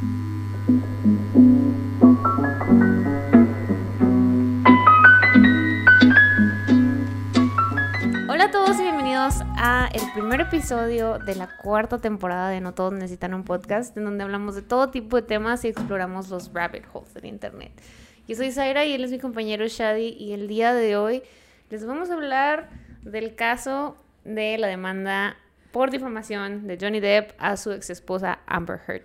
Hola a todos y bienvenidos a el primer episodio de la cuarta temporada de No Todos Necesitan un Podcast, en donde hablamos de todo tipo de temas y exploramos los rabbit holes del Internet. Yo soy Zaira y él es mi compañero Shadi y el día de hoy les vamos a hablar del caso de la demanda por difamación de Johnny Depp a su ex esposa Amber Heard.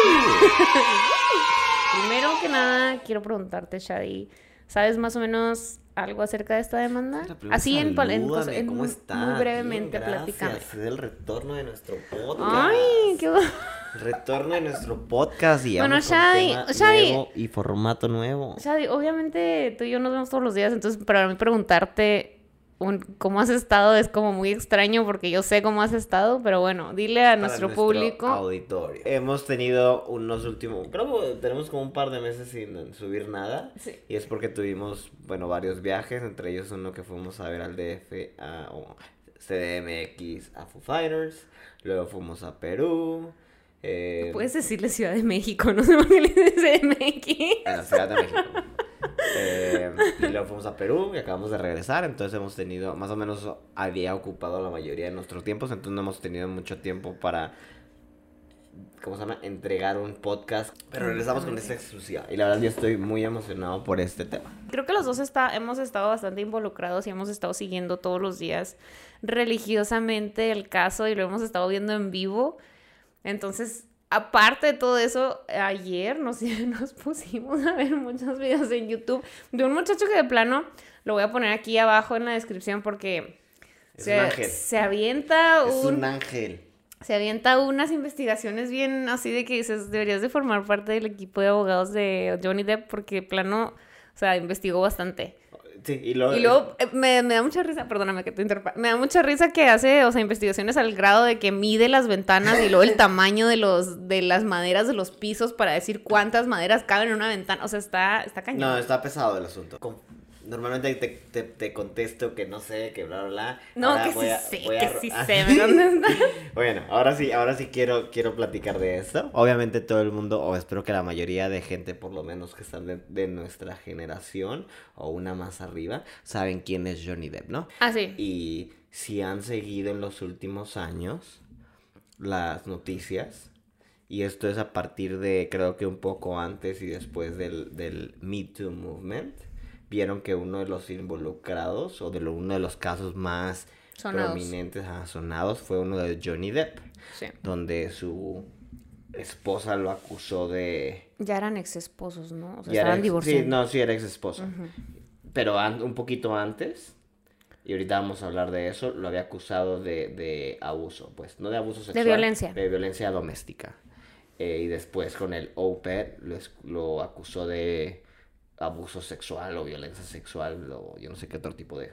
Primero que nada, quiero preguntarte, Shadi, ¿sabes más o menos algo acerca de esta demanda? Así en, en, ¿cómo está? muy brevemente, Bien, gracias. Es el retorno de nuestro podcast. Ay, qué. Retorno de nuestro podcast y Bueno, Shadi, Shadi. nuevo y formato nuevo. Shadi, obviamente tú y yo nos vemos todos los días, entonces para mí preguntarte un- cómo has estado es como muy extraño porque yo sé cómo has estado, pero bueno, dile a nuestro, público. auditorio. Hemos tenido unos últimos, creo que tenemos como un par de meses sin subir nada. Sí. Y es porque tuvimos, bueno, varios viajes, entre ellos uno que fuimos a ver al DF, a o CDMX, a Foo Fighters. Luego fuimos a Perú. Eh, Puedes decirle Ciudad de México, no sé por qué le dices MX. En la Ciudad de México. Eh, y luego fuimos a Perú y acabamos de regresar. Entonces hemos tenido, más o menos había ocupado la mayoría de nuestros tiempos. Entonces no hemos tenido mucho tiempo para, ¿cómo se llama? Entregar un podcast. Pero regresamos con esta exclusiva. Y la verdad yo estoy muy emocionado por este tema. Creo que los dos está, hemos estado bastante involucrados y hemos estado siguiendo todos los días religiosamente el caso y lo hemos estado viendo en vivo. Entonces, aparte de todo eso, ayer nos, nos pusimos a ver muchos videos en YouTube de un muchacho que de plano, lo voy a poner aquí abajo en la descripción porque Es se, un ángel. se avienta Es un, un ángel. se avienta unas investigaciones bien así de que dices, deberías de formar parte del equipo de abogados de Johnny Depp porque de plano, o sea, investigó bastante. Sí, y luego... Y luego eh, me, me da mucha risa, perdóname que te interrumpa, me da mucha risa que hace, o sea, investigaciones al grado de que mide las ventanas y luego el tamaño de los de las maderas de los pisos para decir cuántas maderas caben en una ventana, o sea, está está cañón. No, está pesado el asunto. Com- Normalmente te, te, te contesto que no sé, que bla, bla, bla. No, Ahora que voy sí a- sé, voy que sí sé. Bueno, ahora sí, ahora sí quiero, quiero platicar de esto. Obviamente todo el mundo, o espero que la mayoría de gente, por lo menos que están de, de nuestra generación, o una más arriba, saben quién es Johnny Depp, ¿no? Ah, sí. Y si han seguido en los últimos años las noticias, y esto es a partir de, creo que un poco antes y después del, del Me Too Movement, vieron que uno de los involucrados, o de lo- uno de los casos más Sonados. prominentes, ajá, sonados, fue uno de Johnny Depp, Sí. donde su esposa lo acusó de... Ya eran ex esposos, ¿no? O sea, ya estaban ex- divorciados. Sí, no, sí era ex esposa. Pero an- un poquito antes, y ahorita vamos a hablar de eso, lo había acusado de, de abuso, pues, no de abuso sexual. violencia. De violencia doméstica. Eh, y después con el OPED lo, es- lo acusó de abuso sexual o violencia sexual o yo no sé qué otro tipo de...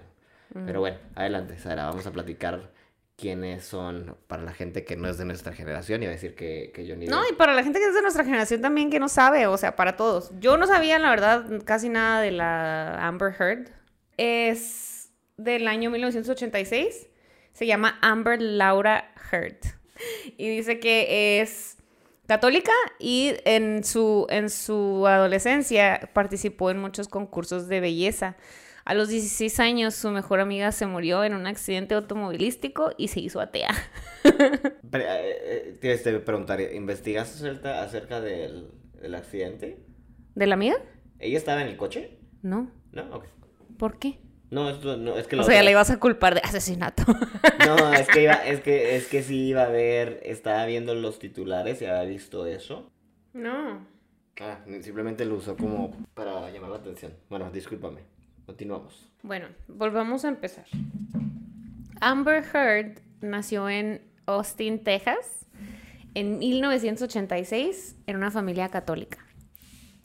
Pero bueno, adelante, Sara, vamos a platicar quiénes son para la gente que no es de nuestra generación y a decir que, que Johnny No, y para la gente que es de nuestra generación también que no sabe, o sea, para todos. Yo no sabía, la verdad, casi nada de la Amber Heard. Es del año 1986. Se llama Amber Laura Heard. Y dice que es católica y en su, en su adolescencia participó en muchos concursos de belleza. A los 16 años su mejor amiga se murió en un accidente automovilístico y se hizo atea. Eh, eh, te te preguntaría, ¿investigaste acerca, acerca del, del accidente? ¿De la amiga? ¿Ella estaba en el coche? No. No, ok. ¿Por qué? No, esto, no, es que O lo- sea, la ibas a culpar de asesinato. No, es que iba, es que, es que sí iba a ver, estaba viendo los titulares y había visto eso. No. Ah, simplemente lo usó como para llamar la atención. Bueno, discúlpame. Continuamos. Bueno, volvamos a empezar. Amber Heard nació en Austin, Texas, en 1986, en una familia católica.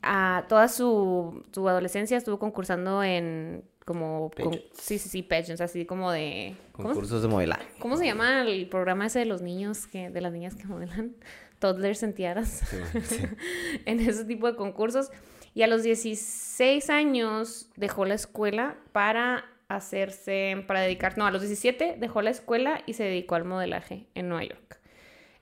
Ah, toda su, su adolescencia estuvo concursando en como... con- sí, sí, sí, pageants, así como de... ¿cómo, se- Concursos de modelaje. cómo se llama el programa ese de los niños, que, de las niñas que modelan? Toddlers en tiaras. Sí, sí. en ese tipo de concursos. Y a los 16 años dejó la escuela para hacerse, para dedicar, no, a los 17 dejó la escuela y se dedicó al modelaje en Nueva York.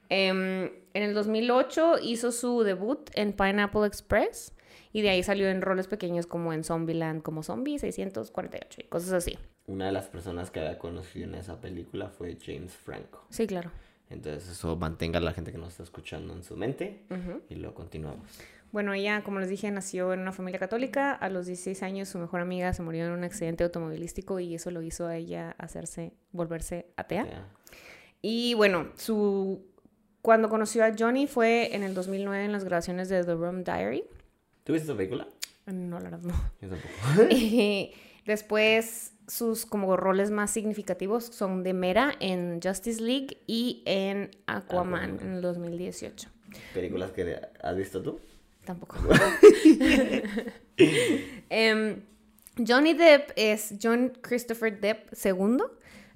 Em, en el 2008 hizo su debut en Pineapple Express y de ahí salió en roles pequeños como en Zombieland, como Zombie 648 y cosas así. Una de las personas que había conocido en esa película fue James Franco. Sí, claro. Entonces eso mantenga a la gente que nos está escuchando en su mente Ujú. y lo continuamos. Bueno, ella, como les dije, nació en una familia católica. A los 16 años su mejor amiga se murió en un accidente automovilístico y eso lo hizo a ella hacerse, volverse atea. Ya. Y bueno, su cuando conoció a Johnny fue en el 2009 en las grabaciones de The Rum Diary. ¿Tú viste esa película? No, la verdad no. Yo tampoco. Y después sus como roles más significativos son de Mera en Justice League y en Aquaman, Aquaman. en el 2018. ¿Películas que has visto tú? Tampoco. Em, Johnny Depp es John Christopher Depp II.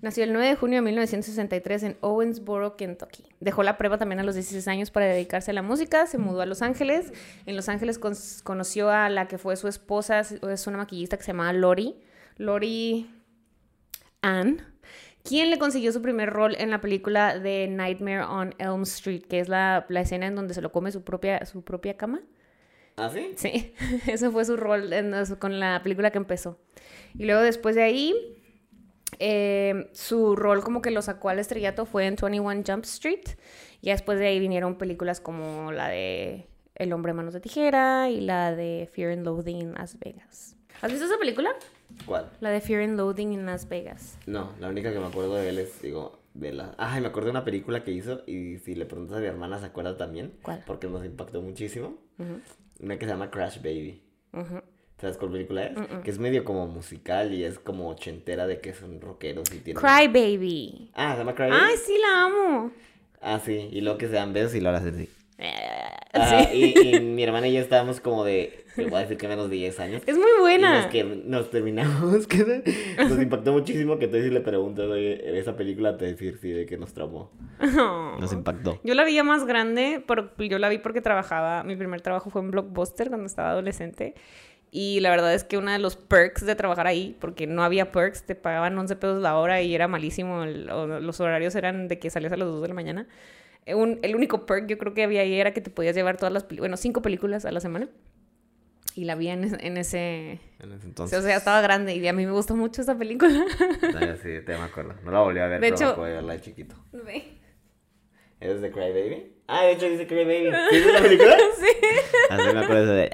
Nació el 9 de junio de 1963 en Owensboro, Kentucky. Dejó la prueba también a los 16 años para dedicarse a la música. Se mudó a Los Ángeles. En Los Ángeles con- conoció a la que fue su esposa. Es una maquillista que se llamaba Lori. Lori Ann. Quien le consiguió su primer rol en la película de Nightmare on Elm Street, que es la, la escena en donde se lo come su propia, su propia cama. ¿Ah, sí? Sí, ese fue su rol en- con la película que empezó. Y luego después de ahí, eh, su rol como que lo sacó al estrellato fue en 21 Jump Street. Y después de ahí vinieron películas como la de El hombre de manos de tijera y la de Fear and Loathing in Las Vegas. ¿Has visto esa película? ¿Cuál? La de Fear and Loathing in Las Vegas. No, la única que me acuerdo de él es, digo, de la... Ay, me acuerdo de una película que hizo y si le preguntas a mi hermana se acuerda también. ¿Cuál? Porque nos impactó muchísimo. Una que se llama Crash Baby. ujú. ¿Sabes cuál película es? Que es medio como musical y es como ochentera de que son rockeros y tienen... Cry Baby. Ah, se llama Cry Baby. Ay, sí, la amo. Ah, sí, y luego que se dan besos y lo hacen así. Ah, sí. y, y mi hermana y yo estábamos como de, te voy a decir que menos de 10 años. Es muy Y buena. nos, que, nos terminamos, que nos impactó muchísimo que tú si le preguntas, oye, esa película te decir sí, de que nos traumó. Oh. Nos impactó. Yo la vi ya más grande, pero yo la vi porque trabajaba, mi primer trabajo fue en Blockbuster cuando estaba adolescente. Y la verdad es que uno de los perks de trabajar ahí, porque no había perks, te pagaban 11 pesos la hora y era malísimo, el- los horarios eran de que salías a las 2 de la mañana. Un- el único perk yo creo que había ahí era que te podías llevar todas las, bueno, cinco películas a la semana. Y la vi en, ese- en ese... En ese o entonces. sea, estaba grande y a mí me gustó mucho esa película. Ah, sí, te me acuerdo. No la volví a ver, De pero hecho- me acuerdo de verla de chiquito. ¿Es de Cry Baby? Ah, de hecho dice Cry Baby. ¿Sí es la película? sí. Así me acuerdo de...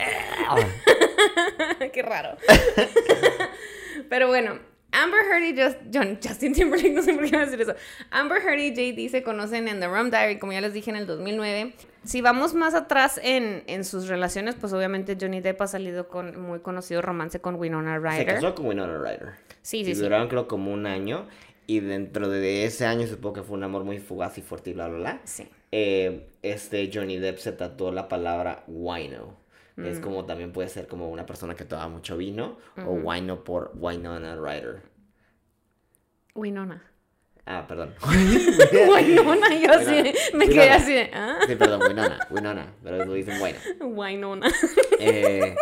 Qué raro. Pero bueno, Amber Heard y Just- John- Justin Timberlake, no sé por qué iba a decir eso. Amber Heard y JD se conocen en The Rum Diary, como ya les dije, en el 2009. Si vamos más atrás en, en sus relaciones, pues obviamente Johnny Depp ha salido con muy conocido romance con Winona Se Ryder. casó con Winona Ryder. Sí, y sí, duraron creo como un año. Y dentro de ese año supongo que fue un amor muy fugaz y fuerte y bla, bla, bla. Sí. eh, este Johnny Depp se tatuó la palabra wino. Es Mm. como también puede ser como una persona que toma mucho vino o wino por Winona Ryder. Winona. Ah, perdón. Winona, yo así, Winona. me quedé Winona. así de, ¿ah? Sí, perdón, Winona, Winona, pero lo dicen wino. Winona. Eh,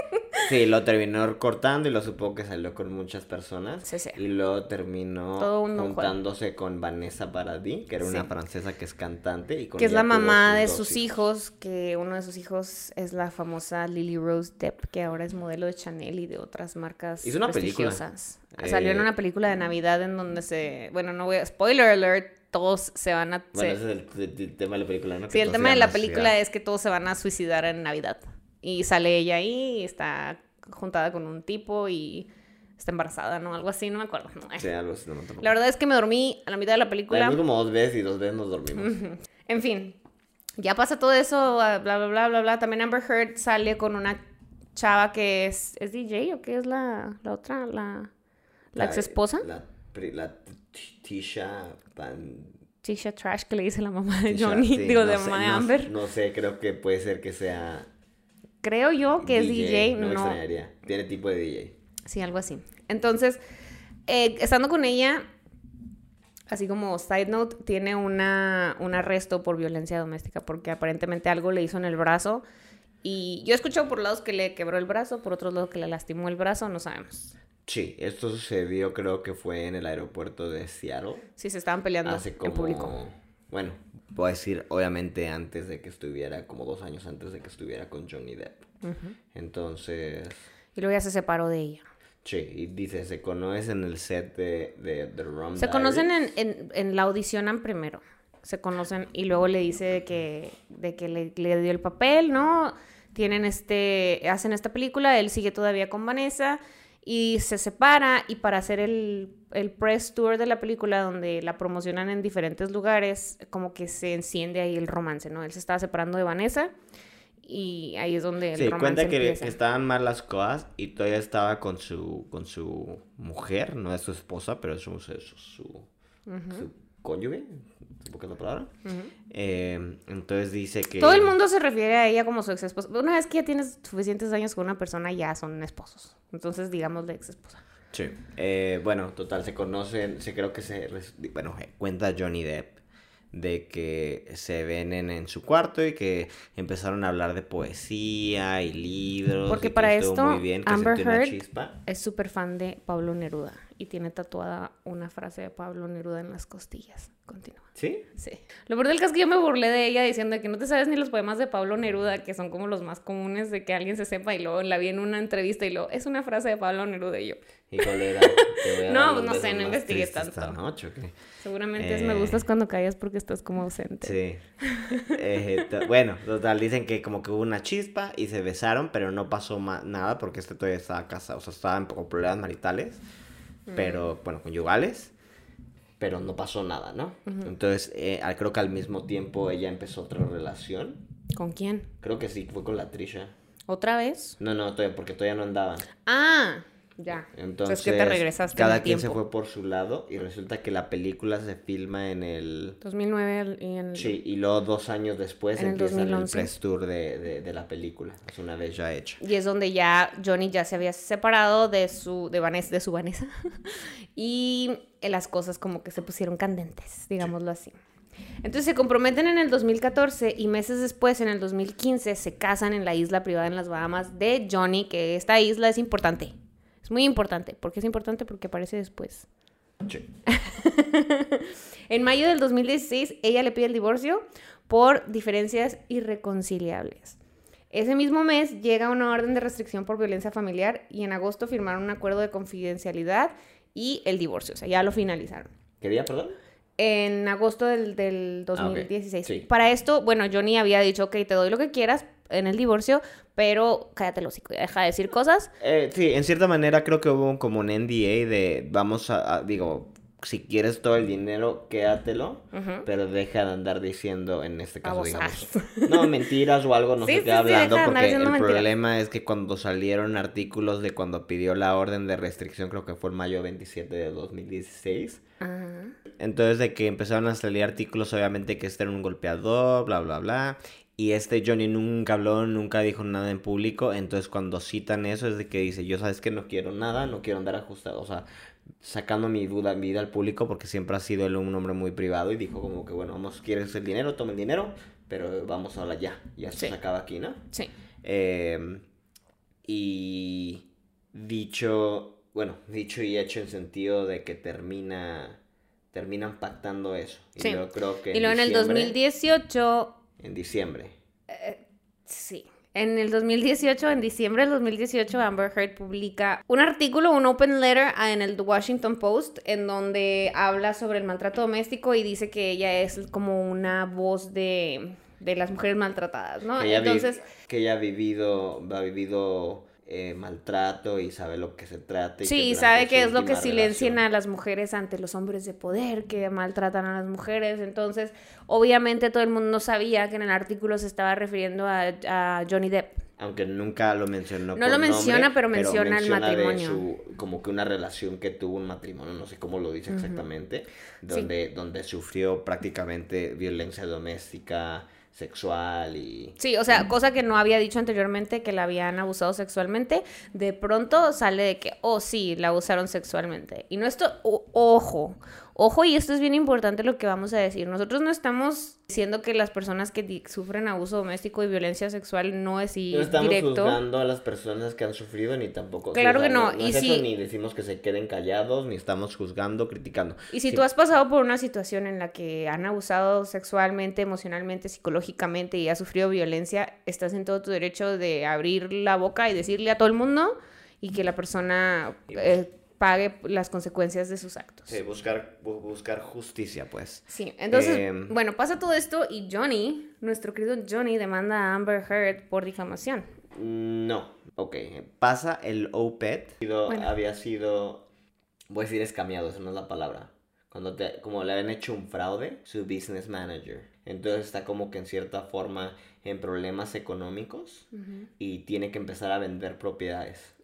sí, lo terminó cortando y lo supo que salió con muchas personas. Sí, sí. Y luego terminó juntándose con Vanessa Paradis, que era una francesa que es cantante. Y con que es la mamá de sus hijos, que uno de sus hijos es la famosa Lily Rose Depp, que ahora es modelo de Chanel y de otras marcas Hizo una película. Eh, Salió en una película de Navidad en donde se, bueno, no voy a spoiler alert, todos se van a Bueno, se- ese es el, el- el tema de la película, ¿no? Sí, Que el tema de la película es que todos se van a suicidar en Navidad. Y sale ella ahí y está juntada con un tipo y está embarazada, ¿no? Algo así, no me acuerdo. No, ah, Sí, algo así, no me tampoco. La verdad es que me dormí a la mitad de la La película. vimos como dos veces y dos veces nos dormimos. En fin, ya pasa todo eso, ah, bla, bla, bla, bla, bla. También Amber Heard sale con una chava que es, ¿es DJ o qué es la, la otra? La, la ex esposa. La, la Tisha Pan... Tisha Trash, que le dice la mamá de Tisha, Johnny, sí, digo, no de sé, mamá de no- Amber. No sé, creo que puede ser que sea Creo yo que es DJ, no me no. extrañaría. Tiene tipo de DJ. Sí, algo así. Entonces, eh, estando con ella, así como side note, tiene una, un arresto por violencia doméstica porque aparentemente algo le hizo en el brazo. Y yo he escuchado por lados que le quebró el brazo, por otros lados que le lastimó el brazo, no sabemos. Sí, esto sucedió creo que fue en el aeropuerto de Seattle. Sí, se estaban peleando Hace en como... público. Bueno, voy a decir, obviamente antes de que estuviera, como dos años antes de que estuviera con Johnny Depp. Entonces, Y luego ya se separó de ella. sí, y dice, se conocen en el set de, de, de Rum Se conocen en, en, en la audicionan primero. Se conocen y luego le dice que, de que le, le dio el papel, ¿no? Tienen este, hacen esta película, él sigue todavía con Vanessa y se separa y para hacer el, el press tour de la película donde la promocionan en diferentes lugares, como que se enciende ahí el romance, ¿no? Él se estaba separando de Vanessa y ahí es donde el Sí, romance cuenta que, empieza. que estaban mal las cosas y todavía estaba con su, con su mujer, no es su esposa, pero es su, su, su, su cónyuge, supongo que es la palabra. Eh, entonces dice que... Todo el mundo se refiere a ella como su ex esposa. Una vez que ya tienes suficientes años con una persona, ya son esposos. Entonces, digamos la ex esposa. Sí. Eh, bueno, total, se conocen, se creo que se... Bueno, eh, cuenta Johnny Depp de que se ven en, en su cuarto y que empezaron a hablar de poesía y libros. Porque y para esto, muy bien, que Amber Heard es súper fan de Pablo Neruda y tiene tatuada una frase de Pablo Neruda en las costillas. Continúa. ¿Sí? Sí. Lo peor del caso es que yo me burlé de ella diciendo que no te sabes ni los poemas de Pablo Neruda, que son como los más comunes de que alguien se sepa y luego la vi en una entrevista y luego es una frase de Pablo Neruda y yo. ¿Y cuál era? No, pues no sé, no investigué esta tanto. Seguramente es me Eh. gustas cuando callas porque estás como ausente. Sí. Eh, bueno, total, dicen que como que hubo una chispa y se besaron, pero no pasó nada porque este todavía estaba casado, o sea, estaban con problemas maritales, pero, bueno, conyugales, pero no pasó nada, ¿no? Entonces, eh, creo que al mismo tiempo ella empezó otra relación, ¿Con quién? creo que sí, fue con la Trisha. ¿Otra vez? No, no, todavía, porque todavía no andaban. Ah, ya. Entonces, es que te regresaste cada el quien se tiempo. fue por su lado y resulta que la película se filma en el... 2009 y en... Sí, y luego dos años después En el empieza el 2011. press tour de, de, de la película. Es una vez ya hecha. Y es donde ya Johnny ya se había separado de su, de Vanessa, de su Vanessa. y las cosas como que se pusieron candentes, digámoslo así. Entonces se comprometen en el 2014 y meses después, en el 2015, se casan en la isla privada en las Bahamas de Johnny, que esta isla es importante. Es muy importante. ¿Por qué es importante? Porque aparece después. Sí. En mayo del 2016, ella le pide el divorcio por diferencias irreconciliables. Ese mismo mes llega una orden de restricción por violencia familiar y en agosto firmaron un acuerdo de confidencialidad y el divorcio, o sea, ya lo finalizaron. ¿Qué día, perdón? En agosto del, del Ah, ok. 2016. Sí. Para esto, bueno, Johnny había dicho, ok, te doy lo que quieras en el divorcio, pero cállate el hocico, deja de decir cosas. Eh, sí, en cierta manera creo que hubo como un NDA de vamos a, a- digo, si quieres todo el dinero, quédatelo, pero deja de andar diciendo, en este caso, digamos, no, mentiras o algo, no Sí, qué sí, hablando, de porque el mentiras. problema es que cuando salieron artículos de cuando pidió la orden de restricción, creo que fue el mayo 27 de 2016, Ajá. Entonces de que empezaron a salir artículos, obviamente que este era un golpeador, bla, bla, bla. Y este Johnny nunca habló, nunca dijo nada en público. Entonces cuando citan eso es de que dice, yo sabes que no quiero nada, no quiero andar ajustado. O sea, sacando mi duda, mi vida al público porque siempre ha sido él un hombre muy privado. Y dijo como que, bueno, vamos, quieres el dinero, toma el dinero, pero vamos a hablar ya. Ya se Sí. acaba aquí, ¿no? Sí. Eh, y dicho, bueno, dicho y hecho en sentido de que termina, terminan pactando eso. Y Sí. yo creo que Y luego en el diciembre- 2018 En diciembre. Sí. En el 2018, en diciembre del 2018, Amber Heard publica un artículo, un open letter ah, en el The Washington Post, en donde habla sobre el maltrato doméstico y dice que ella es como una voz de, de las mujeres maltratadas, ¿no? que, ella Entonces, que ella ha vivido, ha vivido eh, maltrato y sabe lo que se trata. y sí, sabe que es lo que silencian relación- a las mujeres ante los hombres de poder que maltratan a las mujeres. Entonces, obviamente todo el mundo sabía que en el artículo se estaba refiriendo a, a Johnny Depp. Aunque nunca lo mencionó. No por lo menciona, nombre, pero menciona el matrimonio. su- como que una relación que tuvo un matrimonio, no sé cómo lo dice exactamente, donde, donde sufrió prácticamente violencia doméstica, sexual y... Sí, o sea, cosa que no había dicho anteriormente que la habían abusado sexualmente, de pronto sale de que, oh sí, la abusaron sexualmente. Y no esto, o- ojo, Ojo, y esto es bien importante lo que vamos a decir. Nosotros no estamos diciendo que las personas que sufren abuso doméstico y violencia sexual no es y No estamos directo. juzgando a las personas que han sufrido ni tampoco. Claro que no, No, y es eso, si- ni decimos que se queden callados, ni estamos juzgando, criticando. Y si Sí. tú has pasado por una situación en la que han abusado sexualmente, emocionalmente, psicológicamente y has sufrido violencia, estás en todo tu derecho de abrir la boca y decirle a todo el mundo y que la persona eh, pague las consecuencias de sus actos. Sí, buscar, bu- buscar justicia, pues. Sí, entonces, Em. bueno, pasa todo esto y Johnny, nuestro querido Johnny, demanda a Amber Heard por difamación. No, ok. Pasa el Bueno. Había sido, voy a decir escameado, esa no es la palabra. Cuando te, como le habían hecho un fraude, su business manager. Entonces está como que en cierta forma en problemas económicos y tiene que empezar a vender propiedades.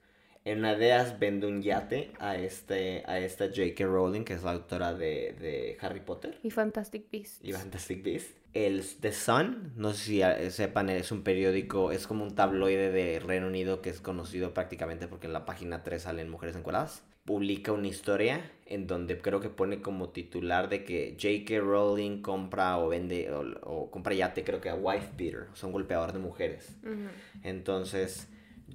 En una de ellas vende un yate a, este, a esta J.K. Rowling, que es la autora de, de Harry Potter Y Fantastic Beasts. y Fantastic Beasts. El The Sun, no sé si sepan, es un periódico, es como un tabloide de Reino Unido que es conocido prácticamente porque en la página 3 salen mujeres encueradas. Publica una historia en donde creo que pone como titular de que J.K. Rowling compra o vende o, o compra yate, creo que a wife beater, o sea, un golpeador de mujeres. Entonces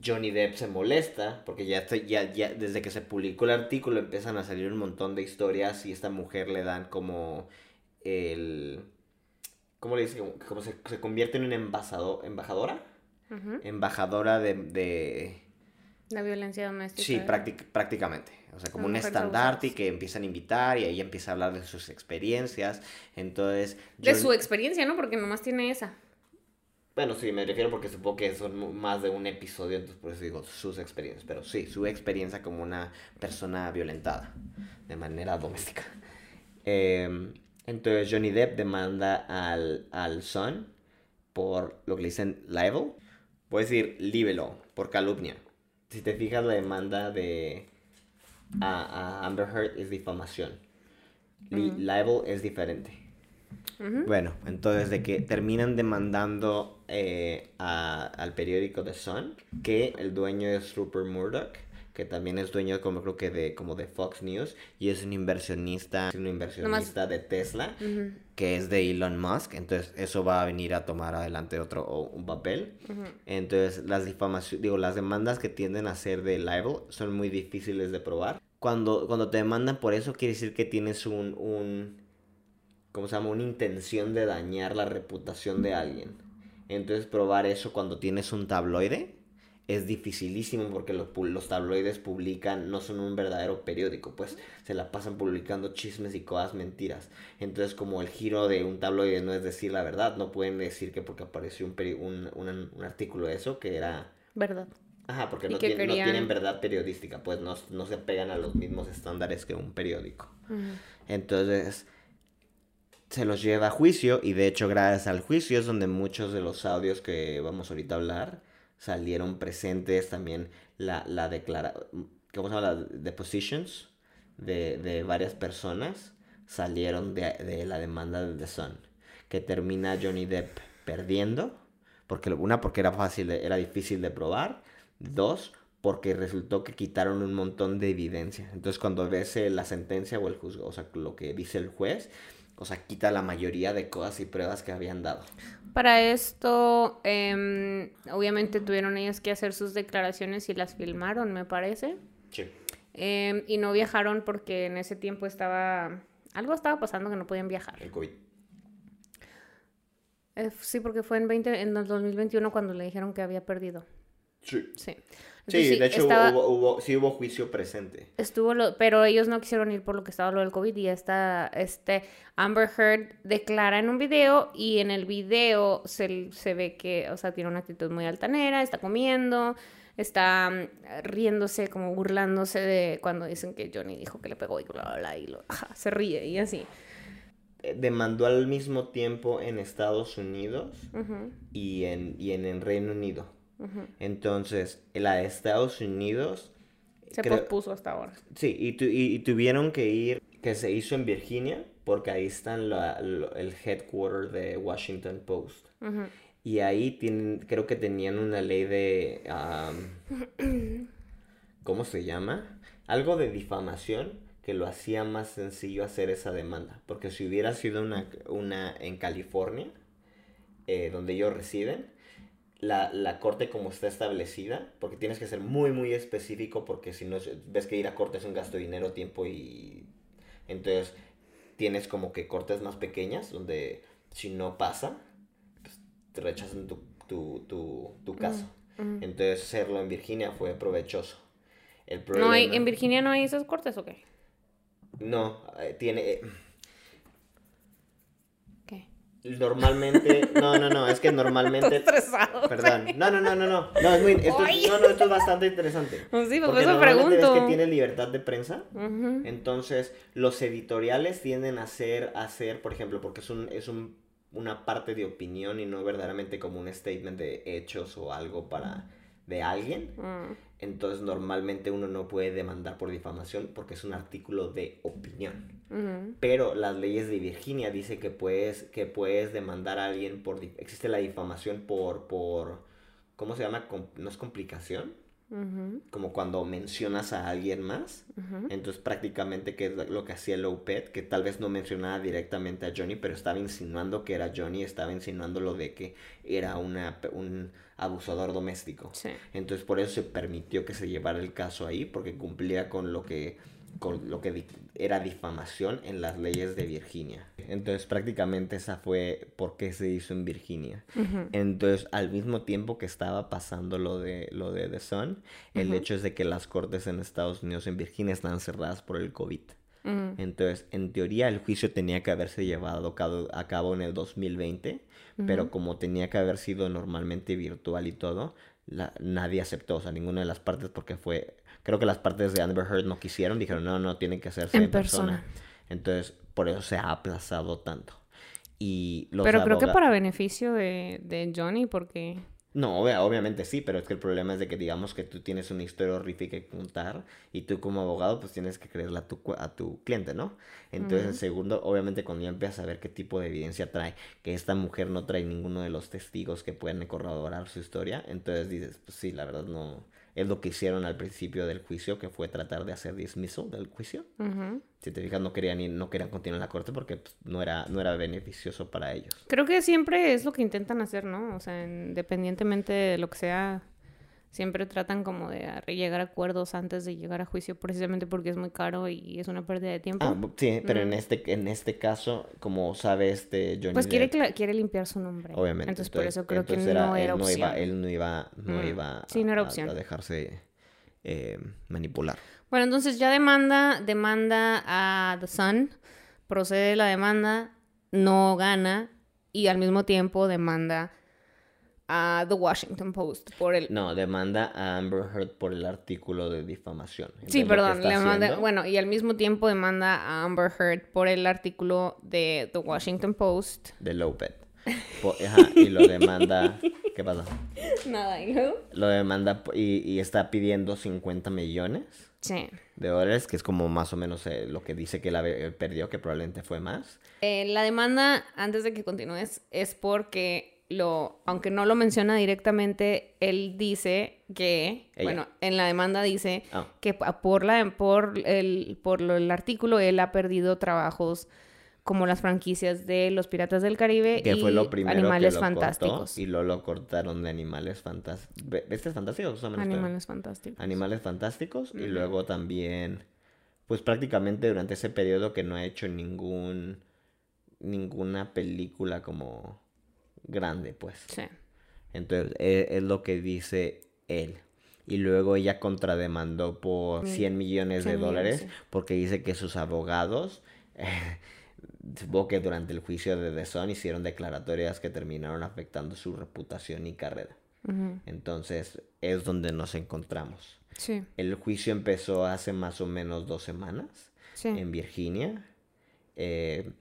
Johnny Depp se molesta porque ya, está- ya, ya desde que se publicó el artículo empiezan a salir un montón de historias y esta mujer le dan como el... ¿Cómo le dice? Como, se, se convierte en una embajado- embajadora. Embajadora de... de... La violencia doméstica. Sí, práctic- prácticamente. O sea, como un estandarte y que empiezan a invitar y ahí empieza a hablar de sus experiencias. Entonces... De su experiencia, ¿no? Porque nomás tiene esa. Bueno, sí, me refiero porque supongo que son más de un episodio, entonces por eso digo sus experiencias. Pero sí, su experiencia como una persona violentada de manera doméstica. Em, entonces Johnny Depp demanda al, al Sun por lo que le dicen libel. Puedo decir libelo, por calumnia. Si te fijas, la demanda de a, a Amber Heard es difamación. Li- Libel es diferente. Bueno, entonces de que terminan demandando eh, a- al periódico The Sun, que el dueño es Rupert Murdoch, que también es dueño como creo que de como de Fox News y es un inversionista, un inversionista de Tesla, que es de Elon Musk, entonces eso va a venir a tomar adelante otro o un papel. Entonces las difamaciones, digo, las demandas que tienden a ser de libel son muy difíciles de probar. Cuando, cuando te demandan por eso quiere decir que tienes un, un ¿cómo se llama? Una intención de dañar la reputación de alguien. Entonces probar eso cuando tienes un tabloide es dificilísimo porque los, los tabloides publican, no son un verdadero periódico, pues se la pasan publicando chismes y cosas mentiras. Entonces como el giro de un tabloide no es decir la verdad, no pueden decir que porque apareció un, peri- un, un- un artículo de eso que era... ¿Verdad? Ajá, porque no, tienen verdad periodística, pues no, no se pegan a los mismos estándares que un periódico. Entonces se los lleva a juicio y de hecho gracias al juicio es donde muchos de los audios que vamos ahorita a hablar salieron presentes también la, la declara ¿cómo se llama? Las depositions de, de varias personas salieron de, de la demanda de The Sun que termina Johnny Depp perdiendo porque una porque era fácil era difícil de probar dos porque resultó que quitaron un montón de evidencia entonces cuando ves eh, la sentencia o el juzgo o sea lo que dice el juez o sea quita la mayoría de cosas y pruebas que habían dado Para esto, em, obviamente tuvieron ellos que hacer sus declaraciones y las filmaron, me parece. sí Em, y no viajaron porque en ese tiempo estaba... Algo estaba pasando que no podían viajar. el covid Eh, sí, porque fue en, 20, en el 2021 cuando le dijeron que había perdido. Sí Sí. Sí, de hecho estaba- hubo, hubo, sí hubo juicio presente. Estuvo lo, pero ellos no quisieron ir por lo que estaba lo del COVID y esta, este Amber Heard declara en un video y en el video se, se ve que, o sea, tiene una actitud muy altanera, está comiendo, está mm, riéndose, como burlándose de cuando dicen que Johnny dijo que le pegó y bla, bla, bla, y lo, ajá, se ríe y así. Eh, Demandó al mismo tiempo en Estados Unidos y en, y en el Reino Unido. Entonces, la de Estados Unidos... Se creo- pospuso hasta ahora. Sí, y, tu- y- y tuvieron que ir, que se hizo en Virginia, porque ahí están la- lo- el headquarter de Washington Post. Y ahí tienen, creo que tenían una ley de... am, ¿Cómo se llama? Algo de difamación, que que lo hacía más sencillo hacer esa demanda. Porque si hubiera sido una, una en California, eh, donde ellos residen, la, la, corte como está establecida, porque tienes que ser muy, muy específico, porque si no, ves que ir a corte es un gasto de dinero, tiempo y... Entonces, tienes como que cortes más pequeñas, donde si no pasa, pues, te rechazan tu, tu, tu, tu caso. Entonces, hacerlo en Virginia fue provechoso. El no hay, ¿En Virginia no hay esos cortes o qué? No, eh, tiene... Eh, Normalmente, no, no, no, es que normalmente. estresado. Perdón. No, no, no, no, no. No, es muy, esto, no, no, esto es bastante interesante. Sí, porque eso pregunto. Es que tiene libertad de prensa. Entonces, los editoriales tienden a hacer, a hacer, por ejemplo, porque es un, es un, una parte de opinión y no verdaderamente como un statement de hechos o algo para de alguien. Mm. Entonces normalmente uno no puede demandar por difamación porque es un artículo de opinión. Pero las leyes de Virginia dice que puedes, que puedes demandar a alguien por... Existe la difamación por... por ¿Cómo se llama? ¿No es complicación? Como cuando mencionas a alguien más. Entonces prácticamente que es lo que hacía Lopet, que tal vez no mencionaba directamente a Johnny, pero estaba insinuando que era Johnny, estaba insinuando lo de que era una, un abusador doméstico. Entonces por eso se permitió que se llevara el caso ahí, porque cumplía con lo que con lo que era difamación en las leyes de Virginia. Entonces prácticamente esa fue por qué se hizo en Virginia. Entonces al mismo tiempo que estaba pasando lo de, lo de The Sun, el hecho es de que las cortes en Estados Unidos en Virginia están cerradas por el COVID. Entonces, en teoría, el juicio tenía que haberse llevado a cabo en el 2020, pero como tenía que haber sido normalmente virtual y todo, nadie aceptó, o sea, ninguna de las partes porque fue Creo que las partes de Amber Heard no quisieron, dijeron, no, no, tiene que hacerse en, persona. Entonces, por eso se ha aplazado tanto. Y pero creo que para beneficio de, de Johnny, porque... No, obviamente sí, pero es que el problema es de que digamos que tú tienes una historia horrible que contar y tú como abogado pues tienes que creerla a tu, a tu cliente, ¿no? Entonces, en segundo, obviamente cuando ya empiezas a ver qué tipo de evidencia trae, que esta mujer no trae ninguno de los testigos que pueden corroborar su historia, entonces dices, pues sí, la verdad no, es lo que hicieron al principio del juicio, que fue tratar de hacer dismiso del juicio. Si te fijas, no querían, no querían continuar en la corte porque pues, no, era, no era beneficioso para ellos. Creo que siempre es lo que intentan hacer, ¿no? O sea, independientemente de lo que sea siempre tratan como de llegar a acuerdos antes de llegar a juicio precisamente porque es muy caro y es una pérdida de tiempo. Ah, sí, pero en este en este caso, como sabe este Johnny Pues quiere quiere limpiar su nombre. Obviamente. Entonces, por eso creo que no era él opción. No iba, él no iba no iba sí, no era opción. a, dejarse eh, manipular. Bueno, entonces ya demanda demanda a The Sun, procede la demanda, no gana y al mismo tiempo demanda a The Washington Post por el... No, demanda a Amber Heard por el artículo de difamación. sí, perdón, le manda... bueno, y al mismo tiempo demanda a Amber Heard por el artículo de The Washington Post. De Lopez. y lo demanda... ¿Qué pasa? Nada, ¿y luego? Lo demanda y, está pidiendo 50 millones. Sí. De dólares, que es como más o menos eh, lo que dice que la perdió, que probablemente fue más. Eh, la demanda, antes de que continúes, es porque lo, aunque no lo menciona directamente, él dice que, bueno, en la demanda dice ah. que por, la, por, el, por el artículo él ha perdido trabajos como las franquicias de Los Piratas del Caribe y fue lo Animales Fantásticos. y luego lo cortaron de Animales Fantásticos. ¿Este es Fantásticos? Animales Fantásticos. Animales Fantásticos. Y luego también, pues prácticamente durante ese periodo que no ha hecho ningún, ninguna película como grande, pues. Sí. Entonces, e, es, lo que dice él. Y luego ella contrademandó por 100 millones de dólares porque dice que sus abogados, supongo que durante el juicio de The Sun hicieron declaratorias que terminaron afectando su reputación y carrera. Entonces, es donde nos encontramos. Sí. El juicio empezó hace más o menos dos semanas en Virginia. Eh,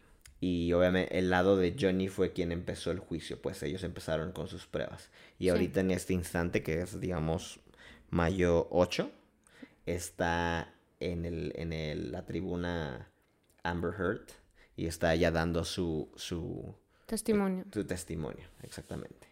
y obviamente el lado de Johnny fue quien empezó el juicio, pues ellos empezaron con sus pruebas. Y ahorita en este instante, que es digamos mayo 8, está en, el, en el, la tribuna Amber Heard y está ya dando su, su testimonio. Su testimonio, exactamente.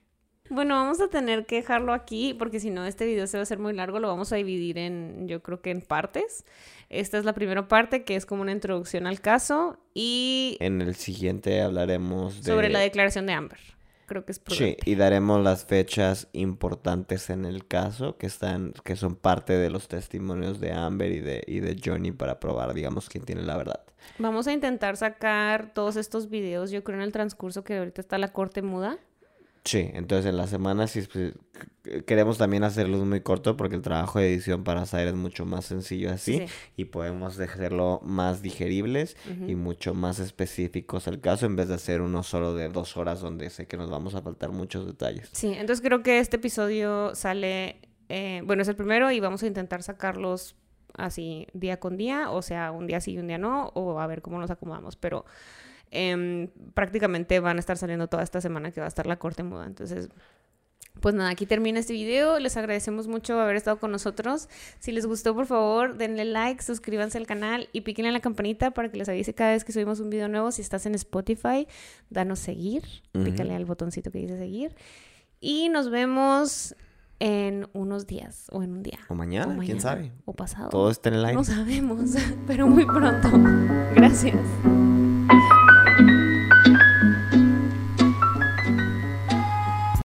Bueno, vamos a tener que dejarlo aquí porque si no este video se va a hacer muy largo, lo vamos a dividir en, yo creo que en partes. Esta es la primera parte que es como una introducción al caso y En el siguiente hablaremos de... sobre la declaración de Amber. Creo que es Sí, prudente. y daremos las fechas importantes en el caso que están, que son parte de los testimonios de Amber y de, y de Johnny para probar, digamos, quién tiene la verdad. Vamos a intentar sacar todos estos videos, yo creo en el transcurso que ahorita está la corte muda. Sí, entonces en la semana sí pues, c- queremos también hacerlos muy corto porque el trabajo de edición para hacer es mucho más sencillo así Sí. y podemos hacerlo más digeribles y mucho más específicos al caso en vez de hacer uno solo de dos horas donde sé que nos vamos a faltar muchos detalles. Sí, entonces creo que este episodio sale, eh, bueno, es el primero y vamos a intentar sacarlos así día con día, o sea, un día sí y un día no, o a ver cómo nos acomodamos, pero em, prácticamente van a estar saliendo toda esta semana que va a estar la corte muda, entonces... Pues nada, aquí termina este video. Les agradecemos mucho haber estado con nosotros. Si les gustó, por favor, denle like, suscríbanse al canal y piquen en la campanita para que les avise cada vez que subimos un video nuevo. Si estás en Spotify, danos seguir. Pícale al botoncito que dice seguir. Y nos vemos en unos días o en un día. O mañana, O quién mañana, sabe. O pasado. Todo está en el aire. No sabemos, pero muy pronto. Gracias.